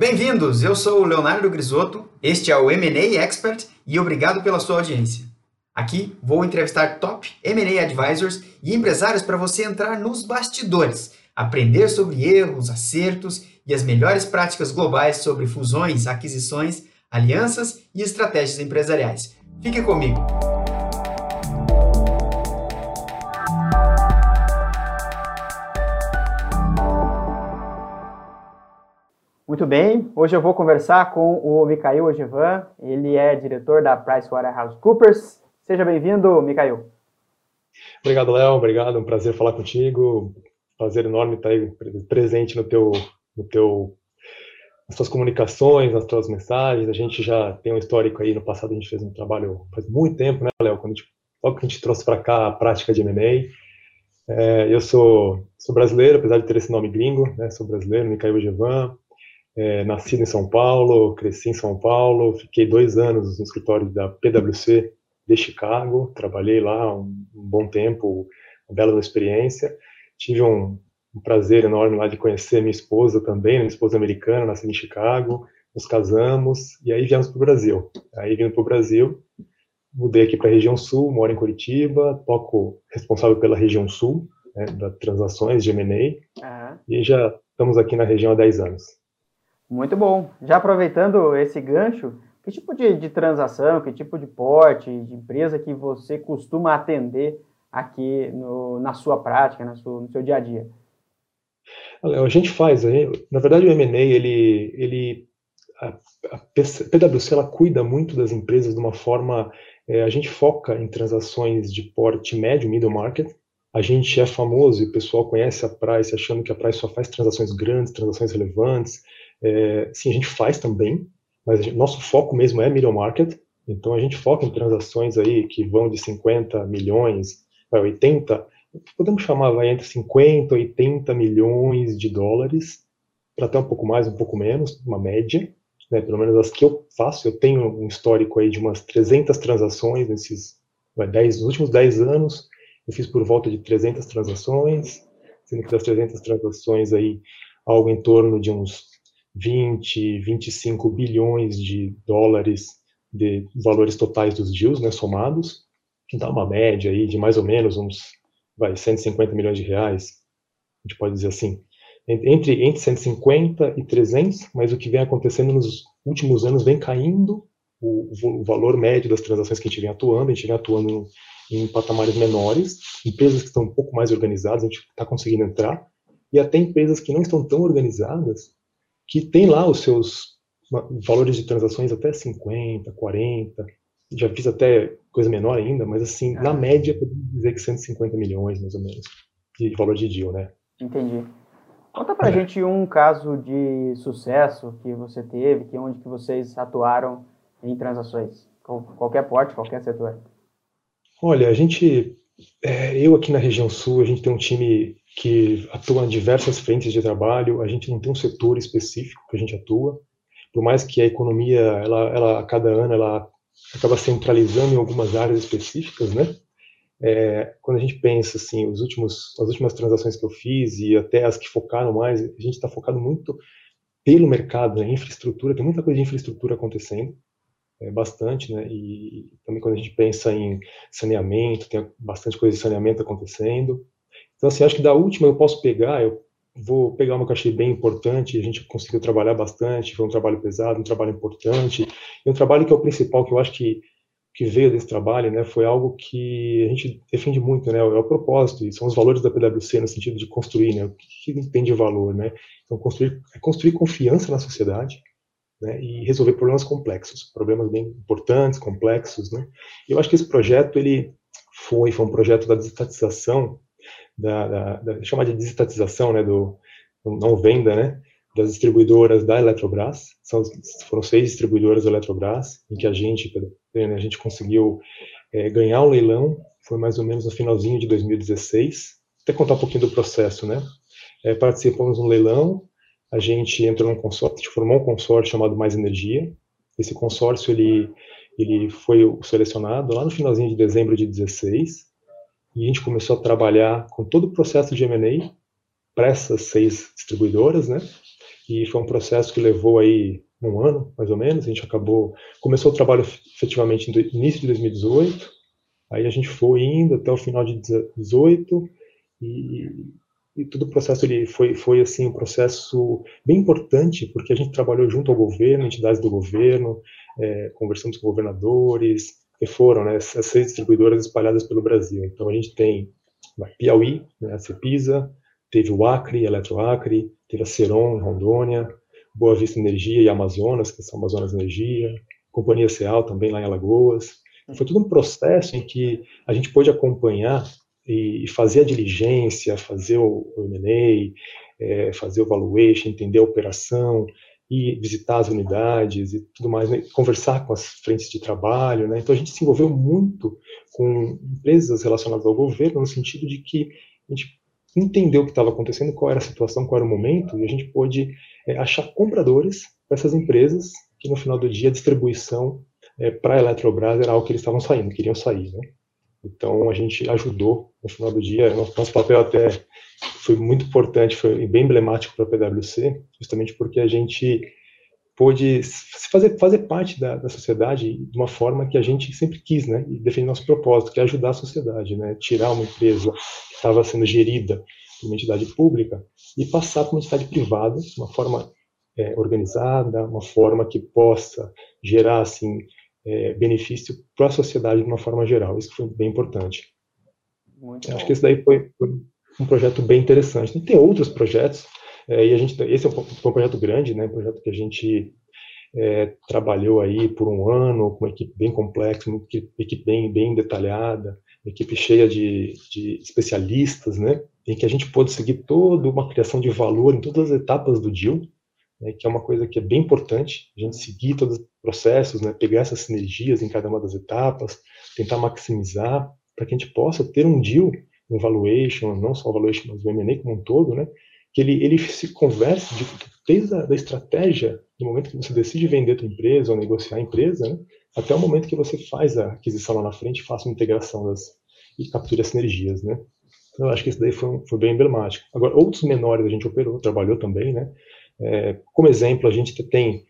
Bem-vindos, eu sou o Leonardo Grisotto, este é o M&A Expert e obrigado pela sua audiência. Aqui vou entrevistar top M&A advisors e empresários para você entrar nos bastidores, aprender sobre erros, acertos e as melhores práticas globais sobre fusões, aquisições, alianças e estratégias empresariais. Fique comigo. Muito bem, hoje eu vou conversar com o Mikhail Ojevan, ele é diretor da PricewaterhouseCoopers. Seja bem-vindo, Mikhail. Obrigado, Léo, obrigado, um prazer falar contigo, prazer enorme estar aí presente no teu, no teu, nas tuas comunicações, nas tuas mensagens, a gente já tem um histórico aí, no passado a gente fez um trabalho faz muito tempo, né, Léo, quando a gente, logo que a gente trouxe para cá a prática de M&A, é, eu sou, sou brasileiro, apesar de ter esse nome gringo, né, sou brasileiro, Mikhail Ojevan, é, nascido em São Paulo, cresci em São Paulo, fiquei dois anos no escritório da PwC de Chicago, trabalhei lá um, um bom tempo, uma bela experiência. Tive um, um, prazer enorme lá de conhecer minha esposa também, minha esposa americana, nascida em Chicago, nos casamos e aí viemos para o Brasil. Aí vindo para o Brasil, mudei aqui para a região sul, moro em Curitiba, toco responsável pela região sul, né, das transações de M&A, uhum. e já estamos aqui na região há 10 anos. Muito bom. Já aproveitando esse gancho, que tipo de, de transação, que tipo de porte, de empresa que você costuma atender aqui no, na sua prática, na sua, no seu dia a dia? A gente faz, na verdade o M&A, ele, ele, a, a PwC, ela cuida muito das empresas de uma forma, é, a gente foca em transações de porte médio, middle market, a gente é famoso e o pessoal conhece a Price achando que a Price só faz transações grandes, transações relevantes, é, sim, a gente faz também, mas gente, nosso foco mesmo é middle market, então a gente foca em transações aí que vão de 50 milhões, 80, podemos chamar vai entre 50 e 80 milhões de dólares, para até um pouco mais, um pouco menos, uma média, né, pelo menos as que eu faço, eu tenho um histórico aí de umas 300 transações nesses vai, 10, nos últimos 10 anos, eu fiz por volta de 300 transações, sendo que das 300 transações aí, algo em torno de uns 20, 25 bilhões de dólares de valores totais dos deals, né, somados, que dá uma média aí de mais ou menos uns vai, 150 milhões de reais, a gente pode dizer assim, entre, entre 150 e 300, mas o que vem acontecendo nos últimos anos vem caindo o, o valor médio das transações que a gente vem atuando, a gente vem atuando em, em patamares menores, empresas que estão um pouco mais organizadas, a gente está conseguindo entrar, e até empresas que não estão tão organizadas, que tem lá os seus valores de transações até 50, 40, já fiz até coisa menor ainda, mas assim, na média, podemos dizer que 150 milhões, mais ou menos, de valor de deal, né? Entendi. Conta pra é. gente um caso de sucesso que você teve, que onde que vocês atuaram em transações, qualquer porte, qualquer setor. Olha, a gente, é, eu aqui na região sul, a gente tem um time que atua em diversas frentes de trabalho, a gente não tem um setor específico que a gente atua, por mais que a economia, ela, ela a cada ano, ela acaba centralizando em algumas áreas específicas, né? É, quando a gente pensa assim, os últimos, as últimas transações que eu fiz e até as que focaram mais, a gente está focado muito pelo mercado, né? infraestrutura, tem muita coisa de infraestrutura acontecendo, é, bastante, né? E também quando a gente pensa em saneamento, tem bastante coisa de saneamento acontecendo. Então, assim, acho que da última eu posso pegar, eu vou pegar uma que eu achei bem importante, a gente conseguiu trabalhar bastante, foi um trabalho pesado, um trabalho importante, e um trabalho que é o principal, que eu acho que, que veio desse trabalho, né, foi algo que a gente defende muito, né, é o propósito, e são os valores da PwC no sentido de construir, né, o que, que tem de valor, né, então construir, é construir confiança na sociedade, né, e resolver problemas complexos, problemas bem importantes, complexos, né, eu acho que esse projeto, ele foi, foi um projeto da desestatização da, da, da chamar de desestatização, né, do, não venda, né, das distribuidoras da Eletrobras. São, foram seis distribuidoras da Eletrobras, em que a gente, né, a gente conseguiu é, ganhar o um leilão, foi mais ou menos no finalzinho de 2016. Até contar um pouquinho do processo, né? É, participamos no leilão, a gente entrou num consórcio, a gente formou um consórcio chamado Mais Energia. Esse consórcio, ele, ele foi selecionado lá no finalzinho de dezembro de 16, e a gente começou a trabalhar com todo o processo de M&A para essas seis distribuidoras, né? e foi um processo que levou aí um ano, mais ou menos. A gente acabou, começou o trabalho efetivamente no início de 2018, aí a gente foi indo até o final de 2018 e, e todo o processo ele foi foi assim um processo bem importante porque a gente trabalhou junto ao governo, entidades do governo, é, conversamos com governadores, que foram né, essas seis distribuidoras espalhadas pelo Brasil. Então a gente tem a Piauí, né, a Cepisa, teve o Acre, Eletroacre, teve a Ceron Rondônia, Boa Vista Energia e Amazonas, que são Amazonas Energia, Companhia Ceal também lá em Alagoas. Foi todo um processo em que a gente pôde acompanhar e fazer a diligência, fazer o M&A, é, fazer o valuation, entender a operação, e visitar as unidades e tudo mais, né? conversar com as frentes de trabalho, né? Então a gente se envolveu muito com empresas relacionadas ao governo no sentido de que a gente entendeu o que estava acontecendo, qual era a situação, qual era o momento, e a gente pôde é, achar compradores para essas empresas que no final do dia a distribuição é, para a Eletrobras era algo que eles estavam saindo, queriam sair, né? Então a gente ajudou no final do dia, nosso papel até foi muito importante, foi bem emblemático para a PwC, justamente porque a gente pôde fazer, fazer parte da, da, sociedade de uma forma que a gente sempre quis, né? E defender nosso propósito, que é ajudar a sociedade, né? Tirar uma empresa que estava sendo gerida por uma entidade pública e passar para uma entidade privada, uma forma é, organizada, uma forma que possa gerar, assim, é, benefício para a sociedade de uma forma geral. Isso foi bem importante. Muito Acho bom. que esse daí foi, foi, um projeto bem interessante. E tem outros projetos, é, e a gente, esse é um, um, projeto grande, né, um projeto que a gente é, trabalhou aí por um ano, com uma equipe bem complexa, uma equipe bem, bem detalhada, uma equipe cheia de, de especialistas, né, em que a gente pôde seguir toda uma criação de valor em todas as etapas do deal, né, que é uma coisa que é bem importante, a gente seguir todos os processos, né, pegar essas sinergias em cada uma das etapas, tentar maximizar, para que a gente possa ter um deal, um valuation, não só o valuation, mas o M&A como um todo, né, que ele, ele se converse de, desde a da estratégia, no momento que você decide vender a tua empresa ou negociar a empresa, né, até o momento que você faz a aquisição lá na frente, faça uma integração das, e capture as sinergias, né. Então, eu acho que isso daí foi, foi bem emblemático. Agora, outros menores a gente operou, trabalhou também, né, como exemplo, a gente tem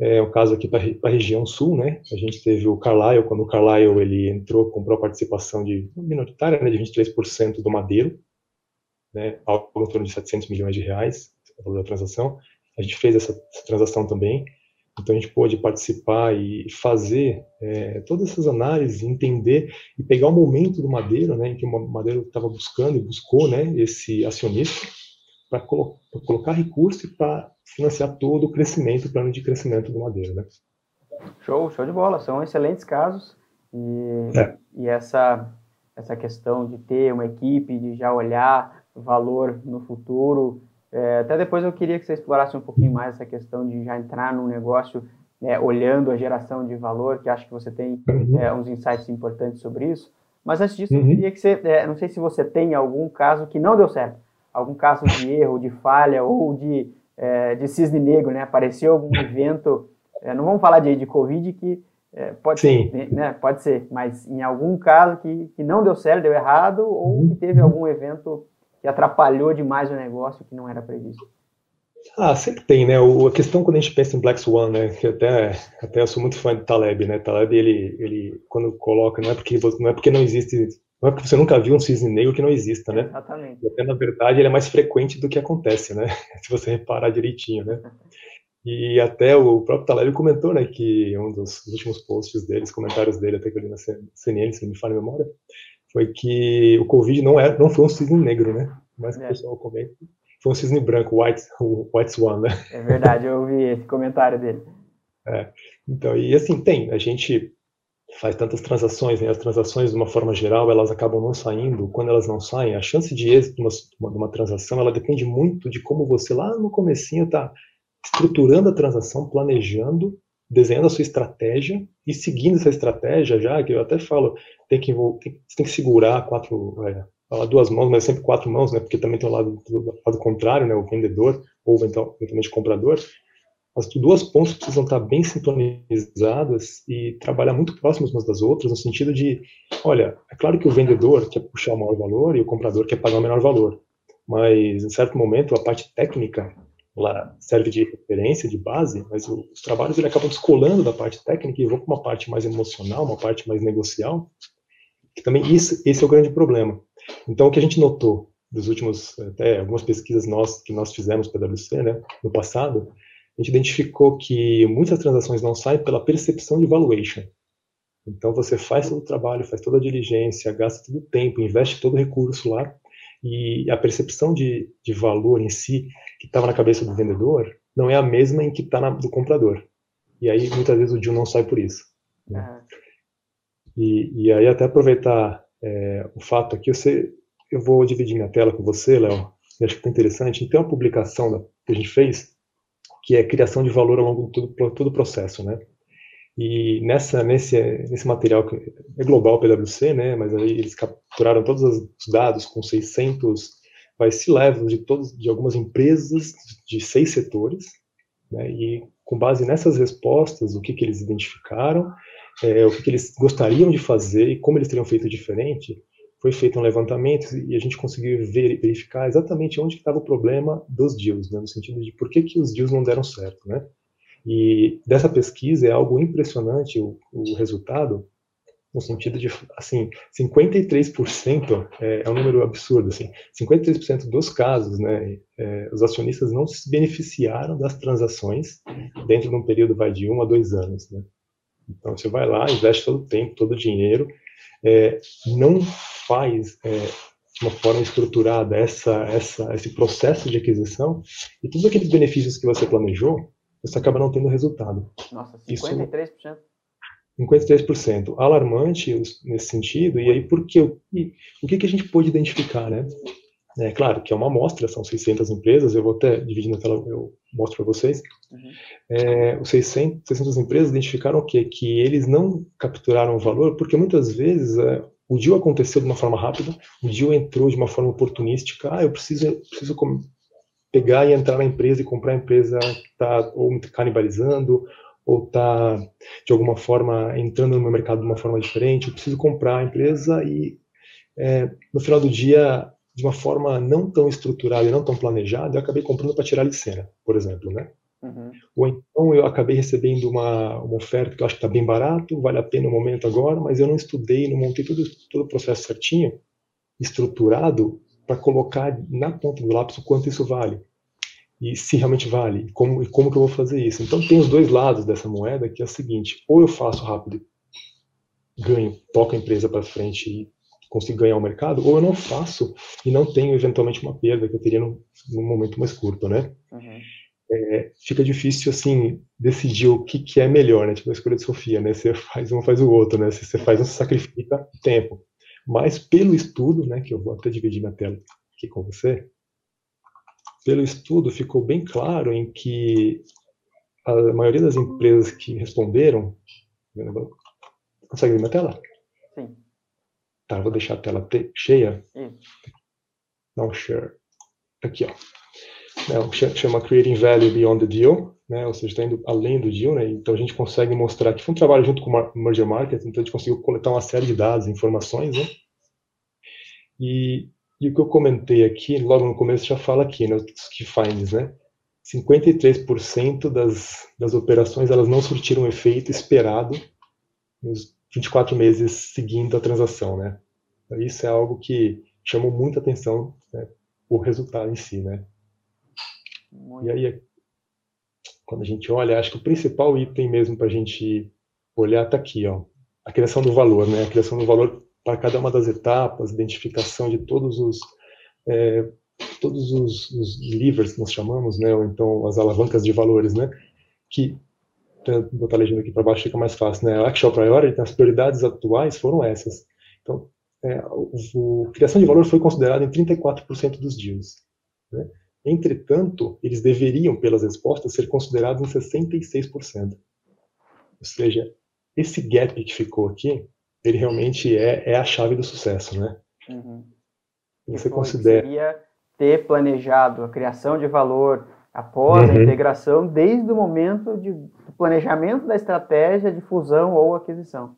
é, um caso aqui para a região sul, né? A gente teve o Carlyle, quando o Carlyle ele entrou, comprou a participação de minoritária, né, de 23% do Madeiro, né, algo em torno de 700 milhões de reais, o valor da transação. A gente fez essa, essa, transação também, então a gente pôde participar e fazer é, todas essas análises, entender e pegar o momento do Madeiro, né, em que o Madeiro estava buscando e buscou, né, esse acionista, para colo colocar recurso e para financiar todo o crescimento, o plano de crescimento do Madeira. Né? Show, show de bola. São excelentes casos. E, é. e essa, essa questão de ter uma equipe, de já olhar valor no futuro. É, até depois eu queria que você explorasse um pouquinho mais essa questão de já entrar num negócio é, olhando a geração de valor, que acho que você tem uhum. é, uns insights importantes sobre isso. Mas antes disso, uhum. eu queria que você, é, não sei se você tem algum caso que não deu certo, algum caso de erro, de falha ou de, é, de cisne negro, né? Apareceu algum evento, é, não vamos falar de, de Covid, que é, pode Sim. ser, né? Pode ser, mas em algum caso que, que não deu certo, deu errado, ou que teve algum evento que atrapalhou demais o negócio que não era previsto. Ah, sempre tem, né? O, a questão quando a gente pensa em Black Swan, né? Que até, até eu sou muito fã de Taleb, né? Taleb, ele, ele quando coloca, não é porque não é porque não existe não é porque você nunca viu um cisne negro que não exista, né? Exatamente. E até, na verdade, ele é mais frequente do que acontece, né? Se você reparar direitinho, né? E até o próprio Taleb comentou, né, que um dos últimos posts deles, comentários dele, até que eu li na CNN, se não me falha a memória, foi que o Covid não, é, não foi um cisne negro, né? Mas é. o pessoal comenta, foi um cisne branco, white, o white swan, né? É verdade, eu ouvi esse comentário dele. É, então, e assim, tem, a gente faz tantas transações, né? as transações de uma forma geral elas acabam não saindo. Quando elas não saem, a chance de êxito de uma, uma transação ela depende muito de como você lá no comecinho está estruturando a transação, planejando, desenhando a sua estratégia e seguindo essa estratégia já, que eu até falo, tem que, tem, tem que segurar quatro, é, duas mãos, mas sempre quatro mãos, né? Porque também tem o lado, do lado contrário, né? O vendedor ou eventualmente o comprador as duas pontas precisam estar bem sintonizadas e trabalhar muito próximas umas das outras, no sentido de, olha, é claro que o vendedor quer puxar o maior valor e o comprador quer pagar o menor valor, mas em certo momento a parte técnica lá serve de referência, de base, mas os trabalhos ele acabam descolando da parte técnica e vão para uma parte mais emocional, uma parte mais negocial, que também isso, esse é o grande problema. Então, o que a gente notou dos últimos, até algumas pesquisas nós, que nós fizemos PwC, né, no passado, a gente identificou que muitas transações não saem pela percepção de valuation. Então, você faz todo o trabalho, faz toda a diligência, gasta todo o tempo, investe todo o recurso lá, e a percepção de, de valor em si, que estava na cabeça do vendedor, não é a mesma em que está do comprador. E aí, muitas vezes, o deal não sai por isso. Né? Uhum. E, e aí, até aproveitar é, o fato aqui, você, eu vou dividir minha tela com você, Léo, acho que está interessante. Tem uma publicação da, que a gente fez, que é criação de valor ao longo de todo, todo o processo, né? E nessa, nesse, nesse material, que é global PwC, né, mas aí eles capturaram todos os dados com 600 vai se de todos de algumas empresas de seis setores, né, e com base nessas respostas, o que, que eles identificaram, é, o que, que eles gostariam de fazer e como eles teriam feito diferente, foi feito um levantamento e a gente conseguiu ver, verificar exatamente onde estava o problema dos deals, né, no sentido de por que, que os deals não deram certo, né? E dessa pesquisa é algo impressionante o, o resultado, no sentido de, assim, 53% é, é um número absurdo, assim, 53% dos casos, né, é, os acionistas não se beneficiaram das transações dentro de um período, vai, de um a dois anos, né. Então, você vai lá, investe todo o tempo, todo o dinheiro, é, não faz é, de uma forma estruturada essa, essa, esse processo de aquisição, e todos aqueles benefícios que você planejou, você acaba não tendo resultado. Nossa, 53%? Isso, 53%. Alarmante nesse sentido, e aí por quê? O que, que a gente pôde identificar, né? É claro que é uma amostra, são 600 empresas, eu vou até dividir na tela, eu mostro para vocês. Uhum. É, os 600, 600 empresas identificaram o quê? Que eles não capturaram o valor, porque muitas vezes é, o deal aconteceu de uma forma rápida, o deal entrou de uma forma oportunística, ah, eu preciso, preciso pegar e entrar na empresa e comprar a empresa que está ou canibalizando ou está de alguma forma entrando no meu mercado de uma forma diferente. Eu preciso comprar a empresa e é, no final do dia, de uma forma não tão estruturada e não tão planejada, eu acabei comprando para tirar a cena, por exemplo, né? Uhum. Ou então eu acabei recebendo uma, uma oferta que eu acho que está bem barato, vale a pena no momento agora, mas eu não estudei, não montei todo, todo o processo certinho, estruturado, para colocar na ponta do lápis o quanto isso vale. E se realmente vale, como, e como que eu vou fazer isso. Então tem os dois lados dessa moeda, que é o seguinte, ou eu faço rápido, ganho, toco a empresa para frente e consigo ganhar o mercado, ou eu não faço e não tenho eventualmente uma perda que eu teria num, num momento mais curto, né? Uhum. É, fica difícil, assim, decidir o que, que é melhor, né? Tipo a escolha de Sofia, né? Você faz um, faz o outro, né? Se você faz um, você sacrifica tempo. Mas pelo estudo, né, que eu vou até dividir minha tela aqui com você, pelo estudo ficou bem claro em que a maioria das empresas que responderam, consegue ver minha tela? Tá, vou deixar a tela cheia. Sim. Dá um share. Aqui, ó. Não, chama Creating Value Beyond the Deal, né? ou seja, está indo além do deal, né? então a gente consegue mostrar que foi um trabalho junto com o Merger Market, então a gente conseguiu coletar uma série de dados, informações, né? e, e o que eu comentei aqui, logo no começo já fala aqui, né, key finds, né? 53% das, das operações elas não surtiram o efeito esperado nos 24 meses seguindo a transação, né? Isso é algo que chamou muita atenção, né, o resultado em si, né? Muito. E aí, quando a gente olha, acho que o principal item mesmo para a gente olhar está aqui, ó, a criação do valor, né? A criação do valor para cada uma das etapas, identificação de todos os é, todos os, os, levers que nós chamamos, né? Ou então as alavancas de valores, né? Que vou estar legendo aqui para baixo fica mais fácil, né? A actual priority, as prioridades atuais foram essas. Então, é, o, o, criação de valor foi considerado em 34% dos deals. Né? Entretanto, eles deveriam, pelas respostas, ser considerados em 66%. Ou seja, esse gap que ficou aqui, ele realmente é, é a chave do sucesso, né? Uhum. Você Foi, considera... Seria ter planejado a criação de valor após uhum. a integração, desde o momento de, do planejamento da estratégia de fusão ou aquisição.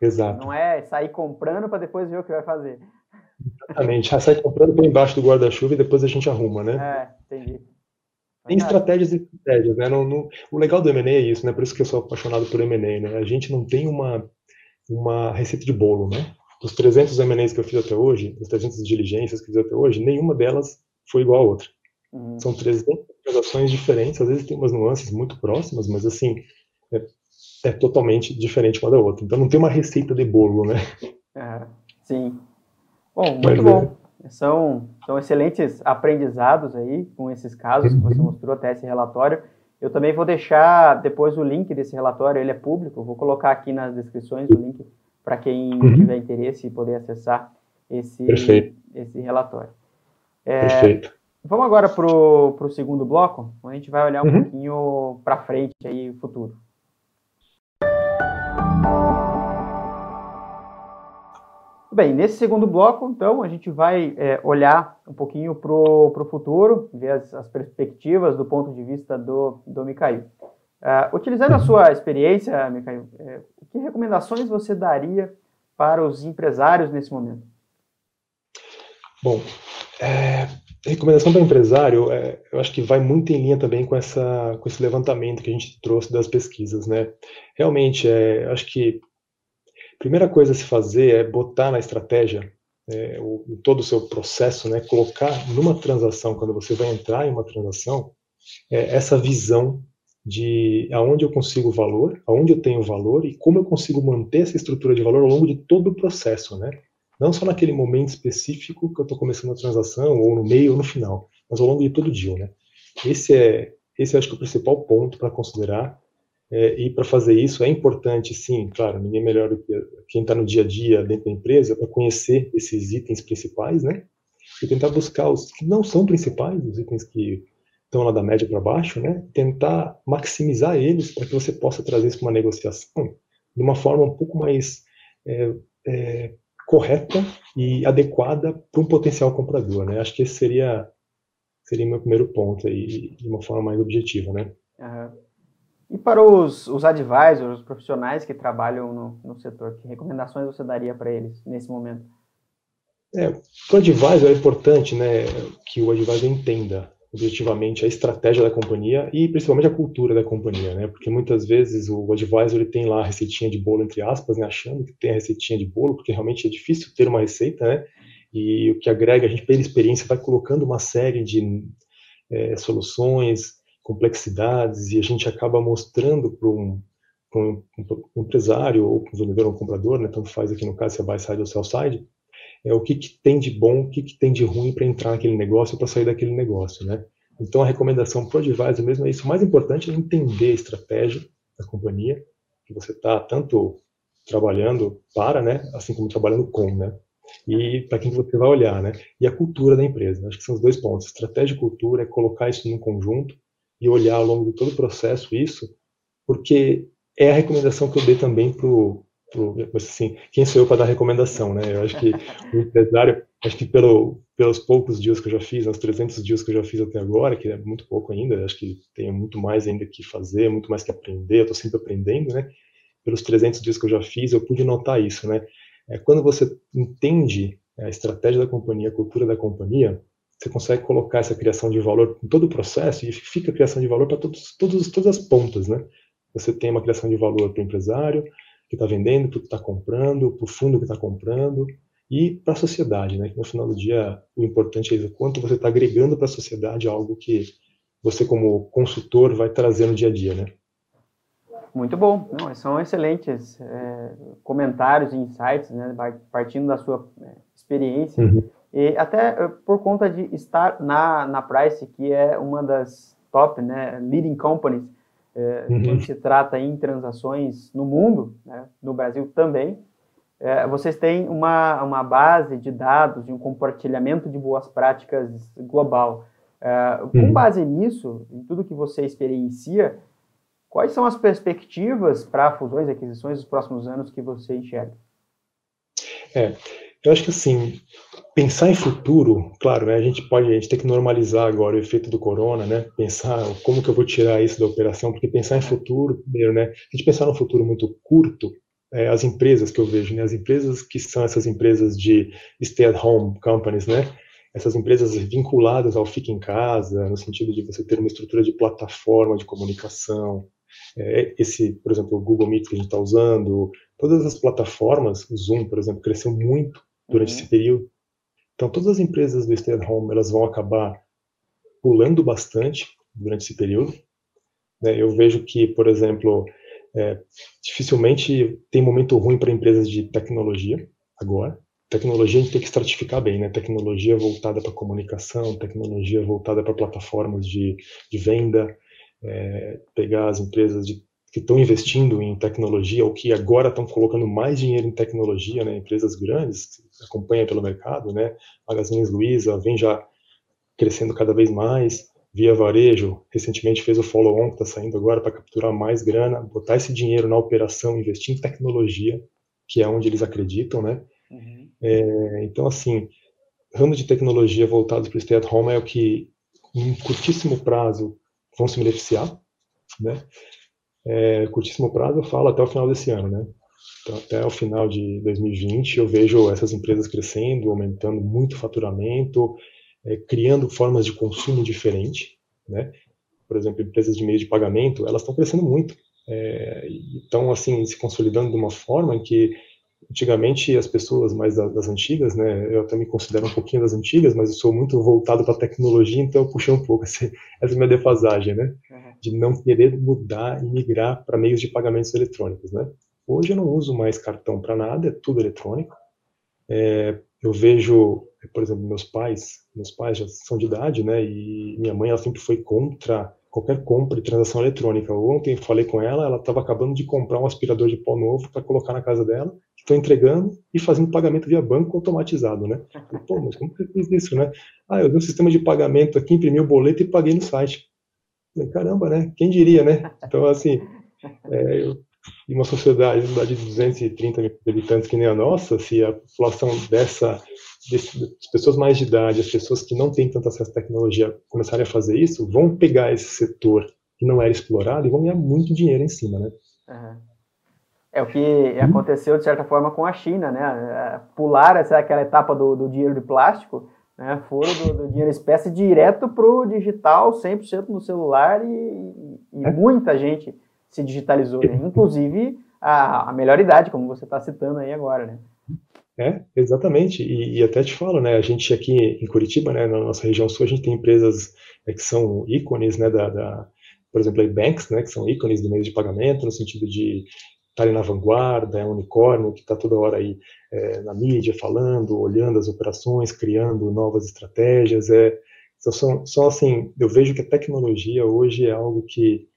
Exato. Não é sair comprando para depois ver o que vai fazer. Exatamente. Já sai comprando por embaixo do guarda-chuva e depois a gente arruma, né? É, entendi. Tem estratégias e estratégias, né? O legal do M&A é isso, né? Por isso que eu sou apaixonado por M&A, né? A gente não tem uma, uma receita de bolo, né? Dos 300 M&As que eu fiz até hoje, das 300 diligências que eu fiz até hoje, nenhuma delas foi igual a outra. Uhum. São 300 transações diferentes, às vezes tem umas nuances muito próximas, mas assim, é, é, totalmente diferente uma da outra. Então não tem uma receita de bolo, né? É, sim. Bom, muito mas, bom. É... São, são excelentes aprendizados aí com esses casos que você uhum. mostrou até esse relatório. Eu também vou deixar depois o link desse relatório, ele é público, vou colocar aqui nas descrições o link para quem uhum. tiver interesse e poder acessar esse, esse relatório. É, Perfeito. Vamos agora para o segundo bloco, onde a gente vai olhar um uhum. pouquinho para frente aí, o futuro. Bem, nesse segundo bloco, então, a gente vai é, olhar um pouquinho para o futuro, ver as, as, perspectivas do ponto de vista do, do Mikhail. Uh, utilizando a sua experiência, Mikhail, é, que recomendações você daria para os empresários nesse momento? Bom, é, recomendação para empresário, é, eu acho que vai muito em linha também com, essa, com esse levantamento que a gente trouxe das pesquisas, né? Realmente, é, acho que a primeira coisa a se fazer é botar na estratégia é, o, todo o seu processo, né? Colocar numa transação, quando você vai entrar em uma transação, é, essa visão de aonde eu consigo valor, aonde eu tenho valor e como eu consigo manter essa estrutura de valor ao longo de todo o processo, né? Não só naquele momento específico que eu estou começando a transação, ou no meio ou no final, mas ao longo de todo o dia, né? Esse é, esse acho que é o principal ponto para considerar. É, e para fazer isso é importante, sim, claro, ninguém melhor do que quem está no dia a dia dentro da empresa para conhecer esses itens principais, né? E tentar buscar os que não são principais, os itens que estão lá da média para baixo, né? Tentar maximizar eles para que você possa trazer isso para uma negociação de uma forma um pouco mais é, é, correta e adequada para um potencial comprador, né? Acho que esse seria seria meu primeiro ponto aí, de uma forma mais objetiva, né? Uhum. E para os, os advisors, os profissionais que trabalham no, no setor, que recomendações você daria para eles nesse momento? É, para o advisor é importante, né, que o advisor entenda objetivamente a estratégia da companhia e principalmente a cultura da companhia, né? Porque muitas vezes o advisor ele tem lá a receitinha de bolo entre aspas, né? achando que tem a receitinha de bolo, porque realmente é difícil ter uma receita, né? E o que agrega a gente pela experiência vai colocando uma série de é, soluções, complexidades e a gente acaba mostrando para um, um, um, empresário ou um vendedor ou um comprador, né? Tanto faz aqui no caso se é buy side ou sell side, é, o que, que tem de bom, o que, que tem de ruim para entrar naquele negócio para sair daquele negócio, né? Então a recomendação para o advisor mesmo é isso. O mais importante é entender a estratégia da companhia que você está tanto trabalhando para, né, assim como trabalhando com, né? E para quem você vai olhar, né? E a cultura da empresa. Acho que são os dois pontos. Estratégia e cultura é colocar isso num conjunto e olhar ao longo de todo o processo isso, porque é a recomendação que eu dei também para o assim, quem sou eu para dar recomendação, né? Eu acho que o empresário, acho que pelo, pelos poucos dias que eu já fiz, os 300 dias que eu já fiz até agora, que é muito pouco ainda, acho que tenho muito mais ainda que fazer, muito mais que aprender, eu estou sempre aprendendo, né? Pelos 300 dias que eu já fiz, eu pude notar isso, né? É, quando você entende a estratégia da companhia, a cultura da companhia, você consegue colocar essa criação de valor em todo o processo e fica a criação de valor para todos, todos, todas as pontas, né? Você tem uma criação de valor para o empresário, que está vendendo, para o que está comprando, para o fundo que está comprando e para a sociedade, né? Que no final do dia o importante é o quanto você está agregando para a sociedade algo que você como consultor vai trazer no dia a dia, né? Muito bom, Não, são excelentes é, comentários e insights, né? Partindo da sua é, experiência uhum. e até é, por conta de estar na na Price, que é uma das top, né, leading companies é, uhum. quando se trata em transações no mundo, né, no Brasil também, é, vocês têm uma, uma base de dados e um compartilhamento de boas práticas global. É, com uhum. base nisso, em tudo que você experiencia, quais são as perspectivas para fusões e aquisições dos próximos anos que você enxerga? É, eu acho que assim, pensar em futuro, claro, né, a gente pode, a gente tem que normalizar agora o efeito do corona, né? Pensar como que eu vou tirar isso da operação, porque pensar em futuro, primeiro, né? A gente pensar no futuro muito curto, é, as empresas que eu vejo, né? As empresas que são essas empresas de stay-at-home companies, né? essas empresas vinculadas ao Fica em Casa, no sentido de você ter uma estrutura de plataforma de comunicação, é, esse, por exemplo, o Google Meet que a gente está usando, todas as plataformas, o Zoom, por exemplo, cresceu muito durante uhum. esse período. Então, todas as empresas do Stay at Home elas vão acabar pulando bastante durante esse período. Né? Eu vejo que, por exemplo, é, dificilmente tem momento ruim para empresas de tecnologia agora. Tecnologia a gente tem que estratificar bem, né? Tecnologia voltada para comunicação, tecnologia voltada para plataformas de, de venda, é, pegar as empresas de, que estão investindo em tecnologia ou que agora estão colocando mais dinheiro em tecnologia, né? Empresas grandes que acompanham pelo mercado, né? Magazine Luiza vem já crescendo cada vez mais. Via Varejo, recentemente fez o follow-on que está saindo agora para capturar mais grana, botar esse dinheiro na operação, investir em tecnologia, que é onde eles acreditam, né? Uhum. É, então, assim, ramo de tecnologia voltados para o stay at home é o que, em curtíssimo prazo, vão se beneficiar, né? É, curtíssimo prazo, eu falo até o final desse ano, né? Então, até o final de 2020, eu vejo essas empresas crescendo, aumentando muito o faturamento, é, criando formas de consumo diferente, né? Por exemplo, empresas de meio de pagamento, elas estão crescendo muito, é, estão assim se consolidando de uma forma em que antigamente as pessoas mais das, antigas, né? Eu até me considero um pouquinho das antigas, mas eu sou muito voltado para a tecnologia, então eu puxei um pouco essa, essa minha defasagem, né? Uhum. De não querer mudar e migrar para meios de pagamentos eletrônicos, né? Hoje eu não uso mais cartão para nada, é tudo eletrônico. É, eu vejo, por exemplo, meus pais, meus pais já são de idade, né? E minha mãe ela sempre foi contra qualquer compra de transação eletrônica. Ontem falei com ela, ela estava acabando de comprar um aspirador de pó novo para colocar na casa dela, estou entregando e fazendo pagamento via banco automatizado, né? Pô, mas como você fez isso, né? Ah, eu dei um sistema de pagamento aqui, imprimi o boleto e paguei no site. Falei, caramba, né? Quem diria, né? Então, assim, é, eu em uma sociedade, de 230 mil habitantes que nem a nossa, se a população dessa, desse, das pessoas mais de idade, as pessoas que não têm tanto acesso à tecnologia começarem a fazer isso, vão pegar esse setor que não era explorado e vão ganhar muito dinheiro em cima, né? Uhum. É o que aconteceu, de certa forma, com a China, né? É, pular essa, aquela etapa do, do dinheiro de plástico, né? foram do, do dinheiro espécie direto para o digital, 100% no celular e, e é. muita gente se digitalizou, né? inclusive a, a melhor idade, como você está citando aí agora, né? É, exatamente. E, e, até te falo, né? A gente aqui em Curitiba, né, na nossa região sul, a gente tem empresas é, que são ícones, né, da, da, por exemplo, a Banks, né, que são ícones do meio de pagamento, no sentido de estarem na vanguarda, é um unicórnio que está toda hora aí é, na mídia falando, olhando as operações, criando novas estratégias. É, são, assim, eu vejo que a tecnologia hoje é algo que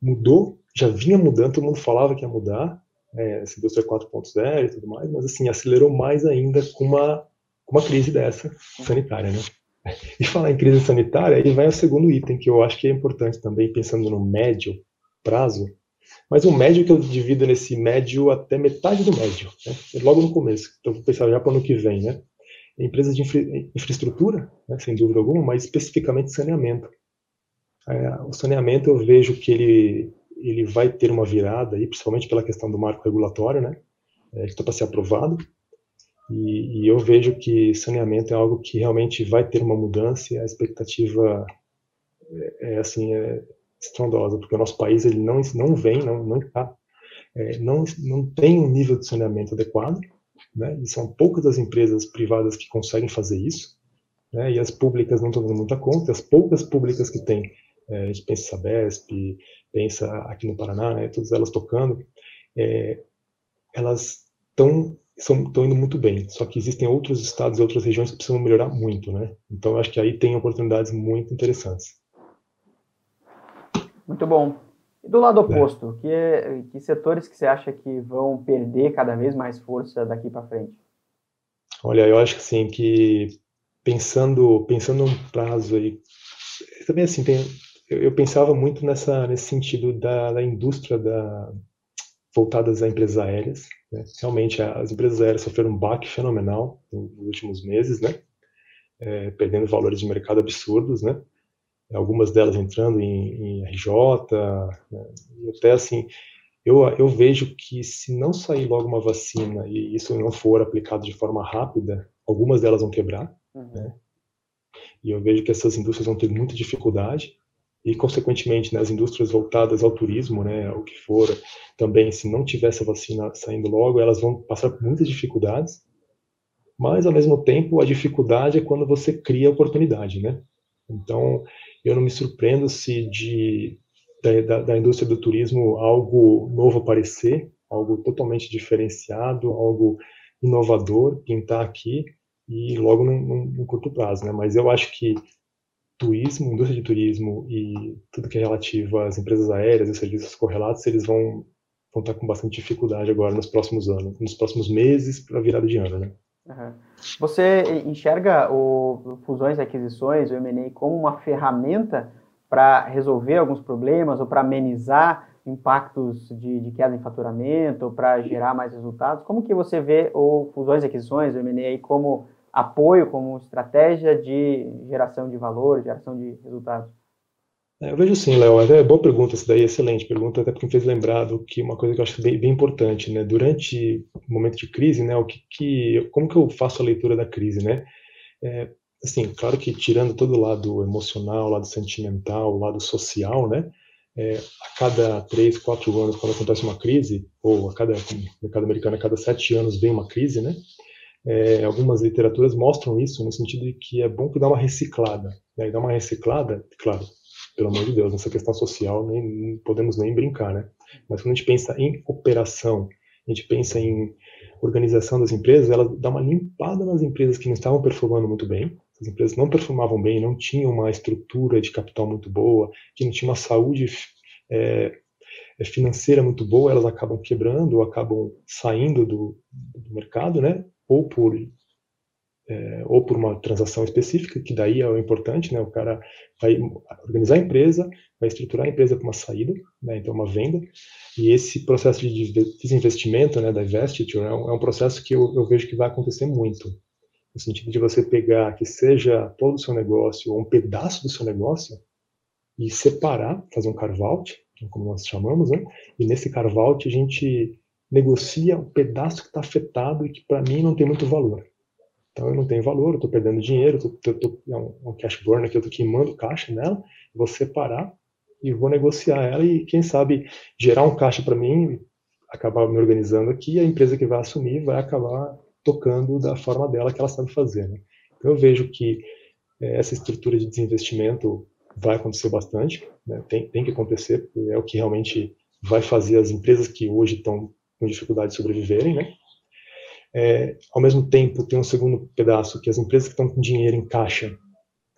mudou já vinha mudando, todo mundo falava que ia mudar, é, essa indústria 4.0 e tudo mais, mas assim, acelerou mais ainda com uma, com uma crise dessa sanitária, né? E falar em crise sanitária, aí vai o segundo item que eu acho que é importante também, pensando no médio prazo, mas o médio que eu divido nesse médio até metade do médio, né? logo no começo, então vou pensar já para o ano que vem, né? Empresas de infra infraestrutura, né? sem dúvida alguma, mas especificamente saneamento. É, o saneamento eu vejo que ele ele vai ter uma virada, aí, principalmente pela questão do marco regulatório, né, é, que está para ser aprovado, e, e, eu vejo que saneamento é algo que realmente vai ter uma mudança a expectativa é, é assim, é estrondosa, porque o nosso país ele não, não vem, não, não, tá, é, não, não tem um nível de saneamento adequado, né, e são poucas as empresas privadas que conseguem fazer isso, né, e as públicas não estão dando muita conta, as poucas públicas que têm é, a gente pensa Sabesp, pensa aqui no Paraná, né, todas elas tocando, é, elas estão estão indo muito bem. Só que existem outros estados e outras regiões que precisam melhorar muito, né? Então acho que aí tem oportunidades muito interessantes. Muito bom. E do lado oposto, é. que, que setores que você acha que vão perder cada vez mais força daqui para frente? Olha, eu acho que assim que pensando pensando num prazo aí, também assim tem eu, eu pensava muito nessa, nesse sentido da, da indústria da, voltadas a empresas aéreas. Né? Realmente, as empresas aéreas sofreram um baque fenomenal nos últimos meses, né? É, perdendo valores de mercado absurdos, né? Algumas delas entrando em, em RJ, né? e até assim, eu, eu vejo que se não sair logo uma vacina e isso não for aplicado de forma rápida, algumas delas vão quebrar, uhum. né? E eu vejo que essas indústrias vão ter muita dificuldade e, consequentemente, né, as indústrias voltadas ao turismo, né, o que for, também, se não tiver essa vacina saindo logo, elas vão passar por muitas dificuldades. Mas, ao mesmo tempo, a dificuldade é quando você cria oportunidade, né? Então, eu não me surpreendo se de da, da, indústria do turismo algo novo aparecer, algo totalmente diferenciado, algo inovador pintar aqui e logo num, curto prazo, né? Mas eu acho que turismo, indústria de turismo e tudo que é relativo às empresas aéreas e serviços correlatos, eles vão vão estar com bastante dificuldade agora nos próximos anos, nos próximos meses para virada de ano, né? Uhum. Você enxerga o fusões e aquisições, o M&A, como uma ferramenta para resolver alguns problemas ou para amenizar impactos de, de, queda em faturamento ou para gerar mais resultados? Como que você vê o fusões e aquisições, o M&A, como apoio, como estratégia de geração de valor, geração de resultados? É, eu vejo sim, Léo. É boa pergunta essa daí, excelente pergunta, até porque me fez lembrar do que uma coisa que eu acho bem, bem importante, né? Durante o momento de crise, né? O que, que, como que eu faço a leitura da crise, né? É, assim, claro que tirando todo o lado emocional, o lado sentimental, o lado social, né? É, a cada três, quatro anos, quando acontece uma crise, ou a cada no mercado americano, a cada sete anos vem uma crise, né? É, algumas literaturas mostram isso no sentido de que é bom que dá uma reciclada, né? E dá uma reciclada, claro, pelo amor de Deus, nessa questão social nem, nem podemos nem brincar, né? Mas quando a gente pensa em operação, a gente pensa em organização das empresas, ela dá uma limpada nas empresas que não estavam performando muito bem. As empresas não performavam bem, não tinham uma estrutura de capital muito boa, que não tinha uma saúde é, financeira muito boa, elas acabam quebrando, acabam saindo do, do mercado, né? Ou por é, ou por uma transação específica, que daí é o importante, né? O cara vai organizar a empresa, vai estruturar a empresa para uma saída, né? Então uma venda, e esse processo de desinvestimento, né, da investiture, é um, é um processo que eu, eu, vejo que vai acontecer muito, no sentido de você pegar que seja todo o seu negócio ou um pedaço do seu negócio e separar, fazer um carve-out, como nós chamamos, né? E nesse carve-out a gente negocia um pedaço que está afetado e que para mim não tem muito valor. Então eu não tenho valor, eu estou perdendo dinheiro, tô, tô, tô, é um, um cash burn aqui, eu estou queimando caixa nela, vou separar e vou negociar ela e quem sabe gerar um caixa para mim, acabar me organizando aqui, a empresa que vai assumir vai acabar tocando da forma dela que ela sabe fazer. Né? Então eu vejo que é, essa estrutura de desinvestimento vai acontecer bastante, né? tem, tem que acontecer, é o que realmente vai fazer as empresas que hoje estão com dificuldade de sobreviverem, né? É, ao mesmo tempo, tem um segundo pedaço, que as empresas que estão com dinheiro em caixa,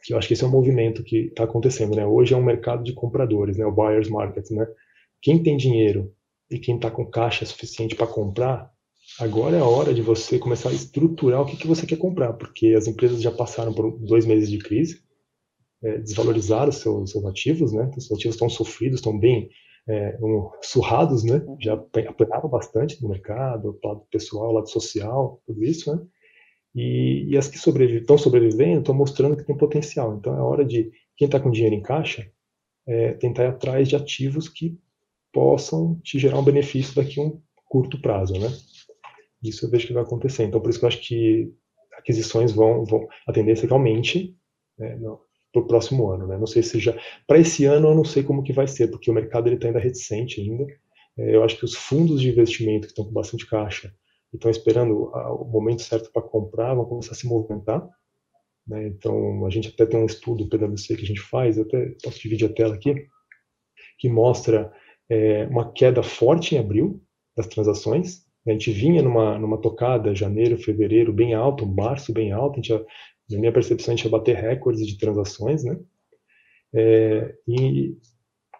que eu acho que esse é um movimento que está acontecendo, né? Hoje é um mercado de compradores, né? O buyer's market, né? Quem tem dinheiro e quem está com caixa suficiente para comprar, agora é a hora de você começar a estruturar o que, que você quer comprar, porque as empresas já passaram por dois meses de crise, é, desvalorizaram seus, seus ativos, né? Os ativos estão sofridos, estão bem é, um, surrados, né? Uhum. Já apanharam bastante no mercado, lado pessoal, lado social, tudo isso, né? E, e as que estão sobrevivendo estão mostrando que tem potencial. Então é hora de quem está com dinheiro em caixa é, tentar ir atrás de ativos que possam te gerar um benefício daqui a um curto prazo, né? Isso eu vejo que vai acontecer. Então por isso que eu acho que aquisições vão, vão a tendência é que aumente né, para o próximo ano. Né? Não sei se já para esse ano eu não sei como que vai ser, porque o mercado ele está ainda reticente ainda. É, eu acho que os fundos de investimento que estão com bastante caixa e estão esperando o momento certo para comprar vão começar a se movimentar. Né? Então a gente até tem um estudo PwC que a gente faz, eu até posso dividir a tela aqui, que mostra é, uma queda forte em abril das transações. A gente vinha numa, numa tocada, janeiro, fevereiro, bem alto, março bem alto, a gente na minha percepção, a gente ia bater recordes de transações, né? É, e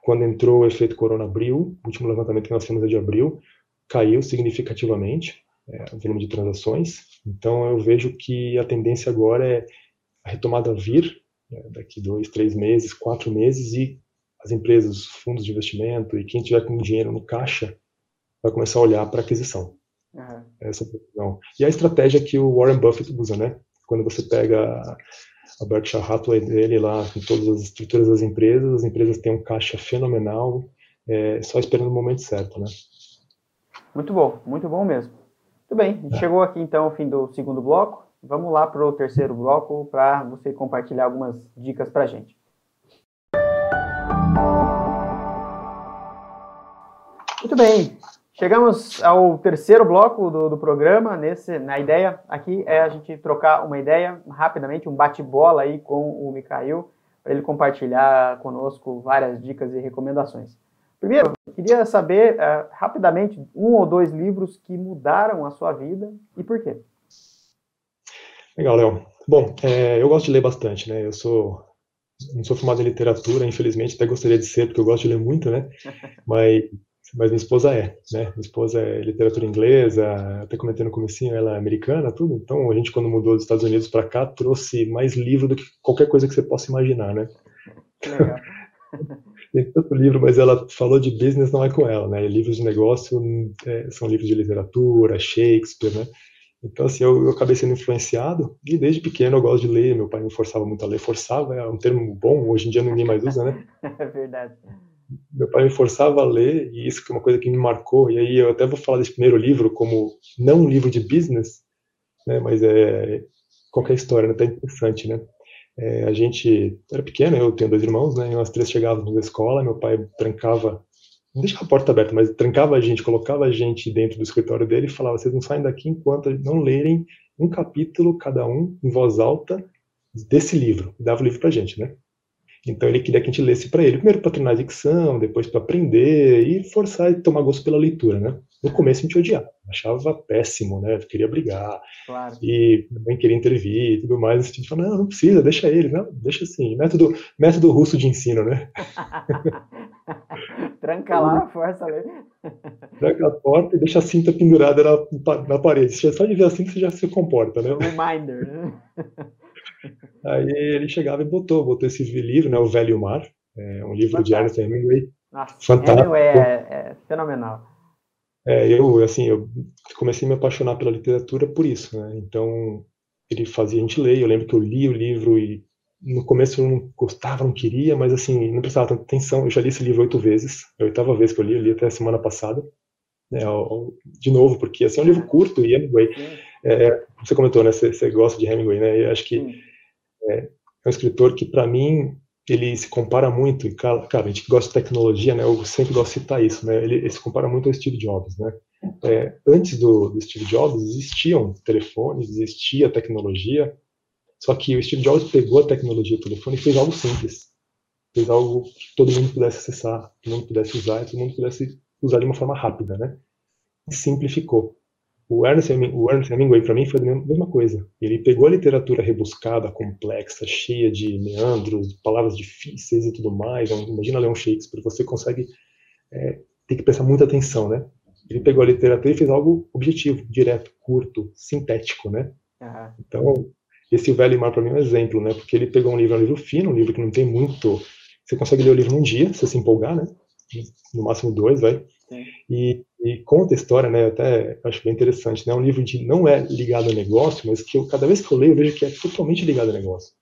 quando entrou o efeito Corona Abril, o último levantamento que nós temos é de abril, caiu significativamente é, o volume de transações. Então eu vejo que a tendência agora é a retomada vir né, daqui dois, três meses, quatro meses e as empresas, fundos de investimento e quem tiver com dinheiro no caixa vai começar a olhar para aquisição. Uhum. Essa é a E a estratégia que o Warren Buffett usa, né? quando você pega a Berkshire Hathaway dele lá, com todas as estruturas das empresas, as empresas têm um caixa fenomenal, é, só esperando o momento certo, né? Muito bom, muito bom mesmo. Muito bem, a gente é. chegou aqui então ao fim do segundo bloco. vamos lá para o terceiro bloco para você compartilhar algumas dicas para a gente. Muito bem, chegamos ao terceiro bloco do, do programa. Nesse, na ideia aqui é a gente trocar uma ideia rapidamente, um bate-bola aí com o Mikhail, para ele compartilhar conosco várias dicas e recomendações. Primeiro, queria saber uh, rapidamente um ou dois livros que mudaram a sua vida e por quê. Legal, Léo. Bom, é, eu gosto de ler bastante, né? Eu sou não sou formado em literatura, infelizmente, até gostaria de ser, porque eu gosto de ler muito, né? Mas, mas minha esposa é, né? Minha esposa é literatura inglesa, até comentei no comecinho, ela é americana, tudo. Então, a gente, quando mudou dos Estados Unidos para cá, trouxe mais livro do que qualquer coisa que você possa imaginar, né? Legal. Tem tanto livro, mas ela falou de business, não é com ela, né? Livros de negócio é, são livros de literatura, Shakespeare, né? Então, assim, eu, eu, acabei sendo influenciado e desde pequeno eu gosto de ler. Meu pai me forçava muito a ler. Forçava é um termo bom, hoje em dia ninguém mais usa, né? É verdade. Meu pai me forçava a ler e isso é uma coisa que me marcou. E aí eu até vou falar desse primeiro livro como não um livro de business, né? Mas é qualquer história, né? Tá interessante, né? É, a gente era pequeno, eu tenho dois irmãos, né? E nós três chegávamos na escola, meu pai trancava não deixava a porta aberta, mas trancava a gente, colocava a gente dentro do escritório dele e falava: vocês não saem daqui enquanto não lerem um capítulo cada um em voz alta desse livro. E dava o livro para a gente, né? Então ele queria que a gente lesse para ele, primeiro para treinar a dicção, depois para aprender e forçar e tomar gosto pela leitura, né? No começo a gente odiava, achava péssimo, né? Queria brigar claro. e também queria intervir e tudo mais. A gente falava, não, não precisa, deixa ele, não, deixa assim, método, método russo de ensino, né? Tranca lá, força ali. Tranca a porta e deixa a cinta pendurada na, na parede. Só de ver a cinta você já se comporta, né? Reminder, né? Aí ele chegava e botou, botou esse livro, né, O Velho Mar, é um livro de Ernest Hemingway. Nossa, Fantástico. Hemingway é, é fenomenal. É, eu, assim, eu comecei a me apaixonar pela literatura por isso, né? Então, ele fazia a gente ler, eu lembro que eu li o livro e no começo eu não gostava, não queria, mas assim, não prestava tanta atenção. Eu já li esse livro oito vezes, é a oitava vez que eu li, eu li até a semana passada, né, de novo, porque assim, é um livro curto e Hemingway, é, você comentou, né, você, você, gosta de Hemingway, né, eu acho que é, é um escritor que para mim ele se compara muito, e cara, cara, a gente que gosta de tecnologia, né, eu sempre gosto de citar isso, né, ele, ele se compara muito ao Steve Jobs, né, é, antes do, do, Steve Jobs existiam telefones, existia tecnologia, só que o Steve Jobs pegou a tecnologia do telefone e fez algo simples. Fez algo que todo mundo pudesse acessar, todo mundo pudesse usar, todo mundo pudesse usar de uma forma rápida, né? E simplificou. O Ernest, o Ernest Hemingway, para mim, foi a mesma coisa. Ele pegou a literatura rebuscada, complexa, cheia de meandros, palavras difíceis e tudo mais. Imagina ler um Shakespeare, você consegue é, ter que prestar muita atenção, né? Ele pegou a literatura e fez algo objetivo, direto, curto, sintético, né? Uhum. Então, esse O Velho Mar para mim é um exemplo, né? Porque ele pegou um livro, um livro fino, um livro que não tem muito. Você consegue ler o livro num dia, se você se empolgar, né? No máximo dois, vai. E, e, conta a história, né? Até acho bem interessante, né? É um livro de não é ligado ao negócio, mas que eu, cada vez que eu leio eu vejo que é totalmente ligado ao negócio.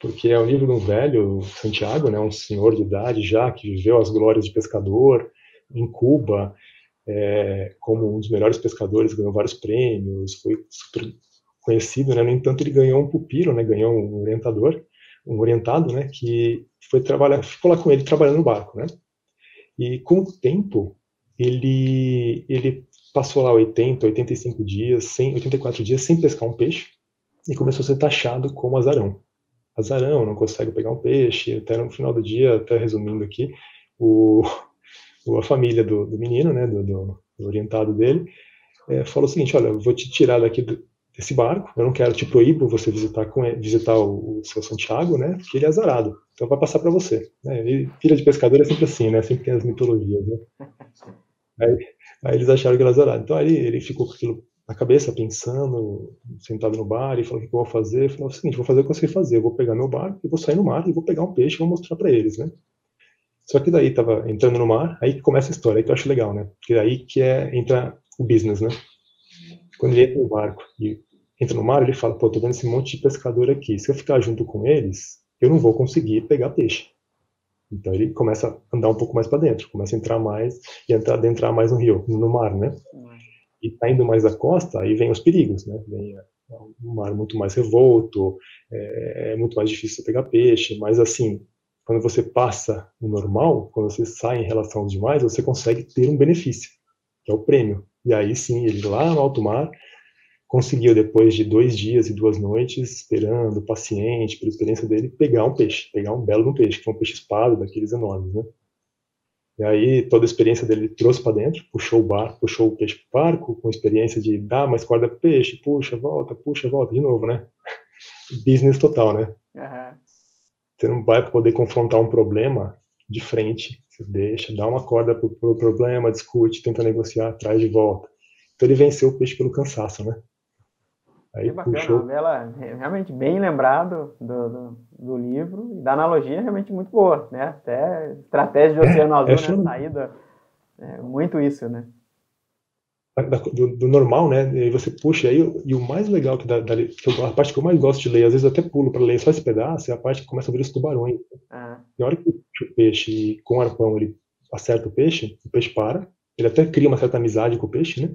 Porque é um livro de um velho, Santiago, né? Um senhor de idade já que viveu as glórias de pescador em Cuba, é, como um dos melhores pescadores, ganhou vários prêmios, foi super conhecido, né? No entanto, ele ganhou um pupilo, né? Ganhou um orientador, um orientado, né? Que foi trabalhar, ficou lá com ele trabalhando no barco, né? E com o tempo, ele ele passou lá 80, 85 dias, 100, 84 dias sem pescar um peixe e começou a ser taxado como azarão. Azarão, não consegue pegar um peixe, até no final do dia, até resumindo aqui, o, a família do, do menino, né, do, do, do orientado dele, é, falou o seguinte, olha, eu vou te tirar daqui do, desse barco. Eu não quero te proíbo você visitar com visitar o, o, seu Santiago, né? Porque ele é azarado. Então vai passar para você. Né? E filha de pescador é sempre assim, né? Sempre tem as mitologias, né? Aí, aí eles acharam que ele era azarado. Então aí ele ficou com aquilo na cabeça, pensando, sentado no bar, e falou: o que eu vou fazer? Ele falou: o seguinte, vou fazer o que eu sei fazer. Eu vou pegar meu barco e vou sair no mar e vou pegar um peixe e vou mostrar para eles, né? Só que daí tava entrando no mar, aí que começa a história, aí que eu acho legal, né? Porque aí que é, entra o business, né? Quando ele entra no barco e entra no mar, ele fala, pô, tô vendo esse monte de pescador aqui. Se eu ficar junto com eles, eu não vou conseguir pegar peixe. Então ele começa a andar um pouco mais para dentro, começa a entrar mais e entrar, adentrar mais no rio, no mar, né? E tá indo mais da costa, aí vem os perigos, né? Vem um mar muito mais revolto, é, é muito mais difícil pegar peixe, mas assim, quando você passa o normal, quando você sai em relação aos demais, você consegue ter um benefício, que é o prêmio. E aí sim, ele lá no alto mar conseguiu, depois de dois dias e duas noites, esperando, paciente, pela experiência dele, pegar um peixe, pegar um belo um peixe, que é um peixe espada, daqueles enormes, né? E aí toda a experiência dele ele trouxe para dentro, puxou o barco, puxou o peixe para o barco, com experiência de dar mais corda pro peixe, puxa, volta, puxa, volta, de novo, né? Business total, né? Uhum. Você não vai poder confrontar um problema de frente, você deixa, dá uma corda pro, pro problema, discute, tenta negociar, traz de volta. Então ele venceu o peixe pelo cansaço, né? Aí que bacana, puxou... novela realmente bem lembrado do, do, do, livro e da analogia realmente muito boa, né? Até estratégia de é, Oceano é, Azul, né? Saída, é, muito isso, né? Do, do, normal, né? E você puxa aí, e o mais legal que, da, da, que eu, a parte que eu mais gosto de ler, às vezes eu até pulo para ler só esse pedaço, é a parte que começa a ver os tubarões. Ah. Na hora que o peixe, com o arpão, ele acerta o peixe, o peixe para, ele até cria uma certa amizade com o peixe, né?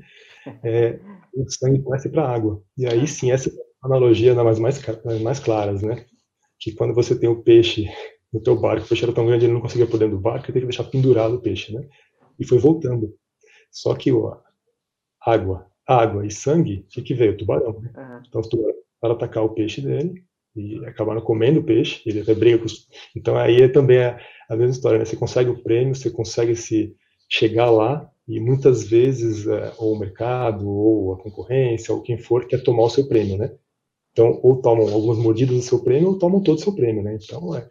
É, o sangue começa para a água. E aí sim, essa é analogia das mais, mais claras, né? Que quando você tem o peixe no teu barco, o peixe era tão grande, ele não conseguia por dentro do barco, ele tem que deixar pendurado o peixe, né? E foi voltando. Só que ó, água, água e sangue, o que, que veio? O tubarão. Né? Uhum. Então, os tubarões para atacar o peixe dele e acabaram comendo o peixe, ele até briga com os... Então, aí é também a, a mesma história, né? Você consegue o prêmio, você consegue se chegar lá e muitas vezes é, ou o mercado ou a concorrência ou quem for quer tomar o seu prêmio, né? Então, ou tomam algumas mordidas do seu prêmio ou tomam todo o seu prêmio, né? Então, é,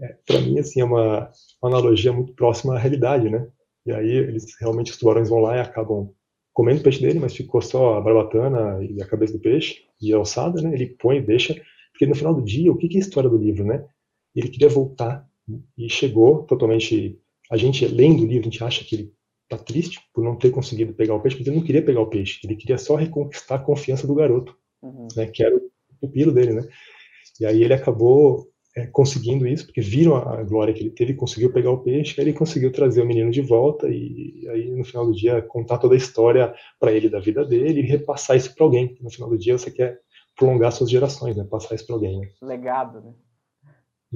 é para mim, assim, é uma, uma, analogia muito próxima à realidade, né? E aí, eles realmente, os tubarões vão lá e acabam comendo o peixe dele, mas ficou só a barbatana e a cabeça do peixe e a alçada, né? Ele põe e deixa, porque no final do dia, o que é a história do livro, né? Ele queria voltar e chegou totalmente... A gente, lendo o livro, a gente acha que ele tá triste por não ter conseguido pegar o peixe, mas ele não queria pegar o peixe, ele queria só reconquistar a confiança do garoto, uhum. né, que era o pupilo dele, né? E aí ele acabou é, conseguindo isso, porque viram a, glória que ele teve, conseguiu pegar o peixe, aí ele conseguiu trazer o menino de volta e aí no final do dia contar toda a história para ele da vida dele e repassar isso para alguém. No final do dia você quer prolongar suas gerações, né? Passar isso para alguém. Né? Legado, né?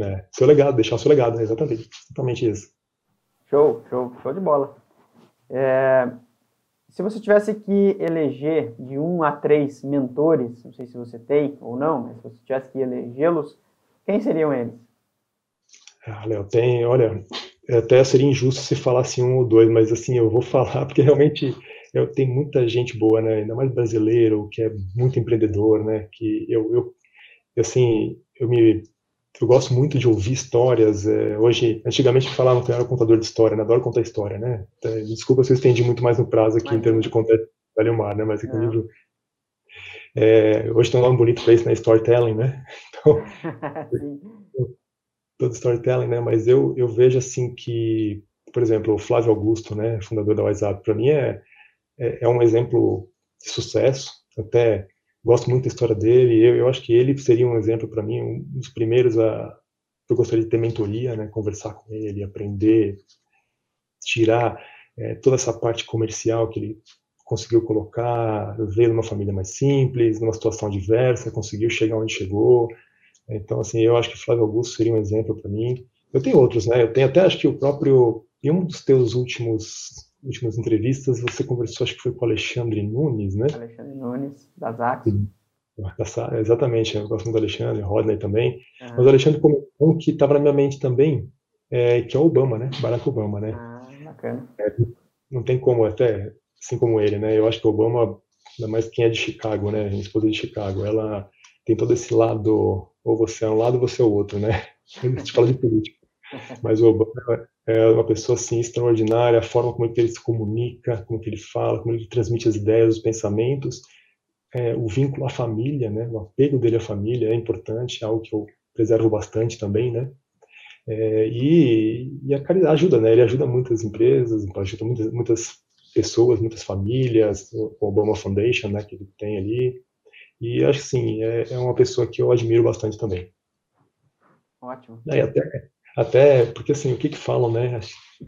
É, seu legado, deixar o seu legado, exatamente, exatamente isso. Show, show, show de bola. É, se você tivesse que eleger de um a três mentores, não sei se você tem ou não, mas se você tivesse que elegê-los, quem seriam eles? Ah, Léo, tem, olha, até seria injusto se falasse um ou dois, mas assim, eu vou falar, porque realmente eu tenho muita gente boa, né, ainda mais brasileiro, que é muito empreendedor, né, que eu, eu assim, eu me eu gosto muito de ouvir histórias. É, hoje, antigamente falavam que eu era contador de história, né? adoro contar história, né? É, desculpa se eu estendi muito mais no prazo aqui Mas... em termos de contar Velho Mar, né? Mas é que o livro. É, hoje tem um nome bonito para isso, né? Storytelling, né? Então, todo storytelling, né? Mas eu, eu vejo assim que, por exemplo, o Flávio Augusto, né? Fundador da WhatsApp, para mim é, é, é um exemplo de sucesso. Até gosto muito da história dele. Eu, eu acho que ele seria um exemplo para mim, um dos primeiros a eu gostaria de ter mentoria, né, conversar com ele, aprender, tirar é, toda essa parte comercial que ele conseguiu colocar, veio numa família mais simples, numa situação diversa, conseguiu chegar onde chegou. Então, assim, eu acho que Flávio Augusto seria um exemplo para mim. Eu tenho outros, né? Eu tenho até, acho que o próprio, em um dos teus últimos últimas entrevistas, você conversou, acho que foi com o Alexandre Nunes, né? Alexandre Nunes, da Zax. Exatamente, eu gosto muito do Alexandre, Rodney também. Uhum. Mas o Alexandre comentou um que estava na minha mente também, é, que é o Obama, né? Barack Obama, né? Ah, bacana. É, não tem como, até assim como ele, né? Eu acho que o Obama, ainda mais quem é de Chicago, né? Minha esposa é de Chicago, ela tem todo esse lado, ou você é um lado ou você é o outro, né? A gente fala de política. Mas o Obama é uma pessoa assim extraordinária, a forma como ele se comunica, como ele fala, como ele transmite as ideias, os pensamentos, é, o vínculo à família, né? O apego dele à família é importante, é algo que eu preservo bastante também, né? É, e, e a caridade ajuda, né? Ele ajuda muitas empresas, ajuda muitas, muitas pessoas, muitas famílias, o Obama Foundation, né? Que ele tem ali. E acho que sim, é, é uma pessoa que eu admiro bastante também. Ótimo. Aí até Até porque, assim, o que que falam, né?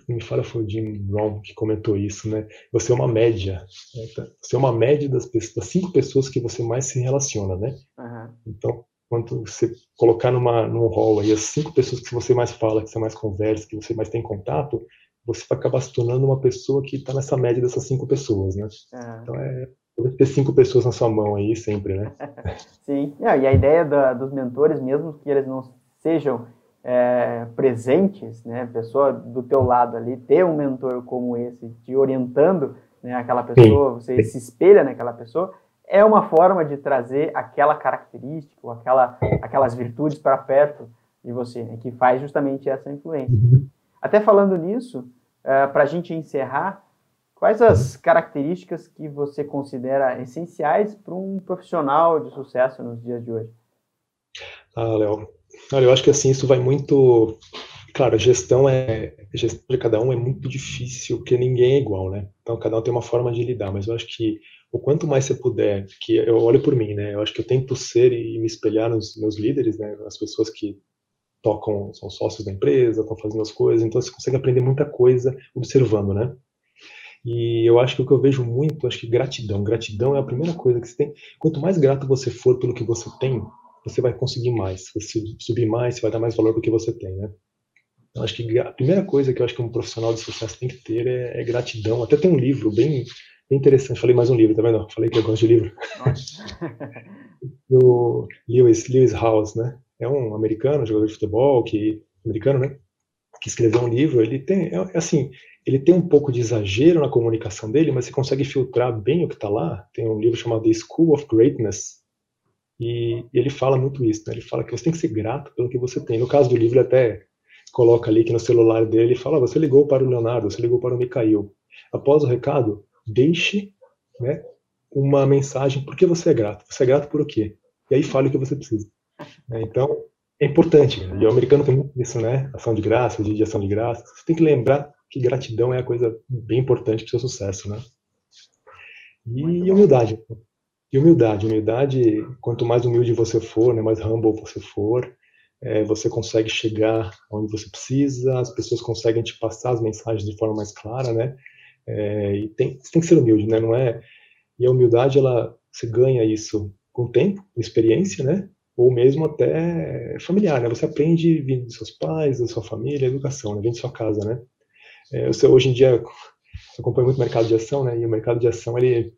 Me fala foi o Jim Rohn que comentou isso, né? Você é uma média. Né? Então, você é uma média das, pessoas, das cinco pessoas que você mais se relaciona, né? Uhum. Então, quando você colocar numa, num hall aí as cinco pessoas que você mais fala, que você mais conversa, que você mais tem contato, você vai acabar se tornando uma pessoa que está nessa média dessas cinco pessoas, né? Uhum. Então, é ter cinco pessoas na sua mão aí sempre, né? Sim, e a ideia da, dos mentores, mesmo que eles não sejam é, presentes, né, pessoa do teu lado ali, ter um mentor como esse te orientando, né, aquela pessoa, Sim. você se espelha naquela pessoa, é uma forma de trazer aquela característica, ou aquela, aquelas virtudes para perto de você, né, que faz justamente essa influência. Uhum. Até falando nisso, é, para a gente encerrar, quais as características que você considera essenciais para um profissional de sucesso nos dias de hoje? Ah, Léo, Olha, eu acho que assim, isso vai muito. Claro, gestão é. Gestão de cada um é muito difícil, porque ninguém é igual, né? Então, cada um tem uma forma de lidar, mas eu acho que o quanto mais você puder, que eu olho por mim, né? Eu acho que eu tento ser e me espelhar nos meus líderes, né? As pessoas que tocam, são sócios da empresa, estão fazendo as coisas, então você consegue aprender muita coisa observando, né? E eu acho que o que eu vejo muito, acho que gratidão. Gratidão é a primeira coisa que você tem. Quanto mais grato você for pelo que você tem, você vai conseguir mais. Você subir mais, você vai dar mais valor do que você tem, né? Então, acho que a primeira coisa que eu acho que um profissional de sucesso tem que ter é, é gratidão. Até tem um livro bem, bem, interessante. Falei mais um livro, tá vendo? Falei que eu gosto de livro. o Lewis, Lewis House, né? É um americano, jogador de futebol, que americano, né? Que escreveu um livro. Ele tem, é, é assim, ele tem um pouco de exagero na comunicação dele, mas você consegue filtrar bem o que está lá. Tem um livro chamado The School of Greatness, e, ele fala muito isso, né? Ele fala que você tem que ser grato pelo que você tem. No caso do livro, ele até coloca ali que no celular dele, ele fala: você ligou para o Leonardo, você ligou para o Mikhail. Após o recado, deixe né, uma mensagem por que você é grato. Você é grato por o quê? E aí fale o que você precisa. Né? Então, é importante. Né? E o americano tem muito isso, né? Ação de graça, dia de ação de graça. Você tem que lembrar que gratidão é a coisa bem importante para o seu sucesso, né? E humildade. E humildade, humildade, quanto mais humilde você for, né, mais humble você for, é, você consegue chegar onde você precisa, as pessoas conseguem te passar as mensagens de forma mais clara, né? É, e tem, você tem que ser humilde, né? Não é? E a humildade, ela, você ganha isso com o tempo, com experiência, né? Ou mesmo até familiar, né? Você aprende vindo dos seus pais, da sua família, educação, né? Vindo da sua casa, né? É, hoje em dia, eu acompanho muito o mercado de ação, né? E o mercado de ação, ele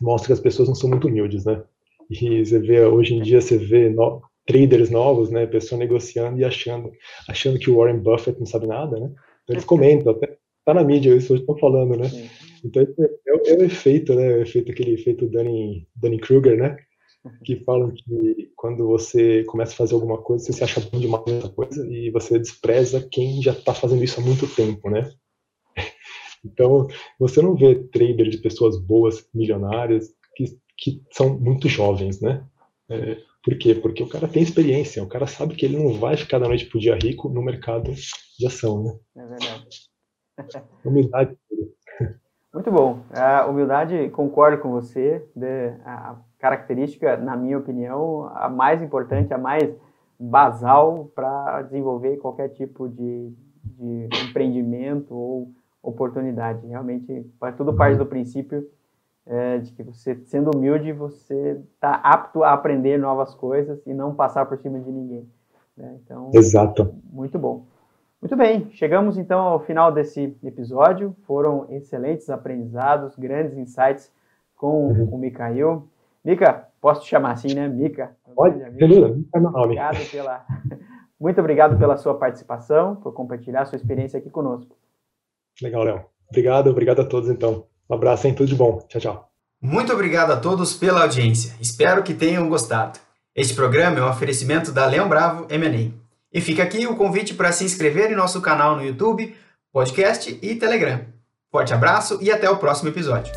mostra que as pessoas não são muito humildes, né? E você vê, hoje em dia, você vê no, traders novos, né? Pessoa negociando e achando, achando que o Warren Buffett não sabe nada, né? Então, eles comentam, até tá na mídia isso hoje estão falando, né? Então, é, é, o efeito, né? O efeito, aquele efeito Dunning, Dunning Kruger, né? Que falam que quando você começa a fazer alguma coisa, você se acha bom demais nessa coisa e você despreza quem já está fazendo isso há muito tempo, né? Então, você não vê trader de pessoas boas, milionárias, que, que são muito jovens, né? É, por quê? Porque o cara tem experiência, o cara sabe que ele não vai ficar da noite pro dia rico no mercado de ação, né? É verdade. Humildade. Muito bom. A humildade, concordo com você, a característica, na minha opinião, a mais importante, a mais basal para desenvolver qualquer tipo de, de empreendimento ou oportunidade. Realmente, tudo parte do princípio é, de que você, sendo humilde, você está apto a aprender novas coisas e não passar por cima de ninguém. Né? Então, Exato. Muito bom. Muito bem, chegamos então ao final desse episódio. Foram excelentes aprendizados, grandes insights com uhum. o Mikael. Mika, posso te chamar assim, né? Mika. Pode, beleza. Obrigado pela, muito obrigado pela sua participação, por compartilhar sua experiência aqui conosco. Legal, Léo. Obrigado, obrigado a todos então. Um abraço, hein? Tudo de bom. Tchau, tchau. Muito obrigado a todos pela audiência. Espero que tenham gostado. Este programa é um oferecimento da Leão Bravo M&A. E fica aqui o convite para se inscrever em nosso canal no YouTube, podcast e Telegram. Forte abraço e até o próximo episódio.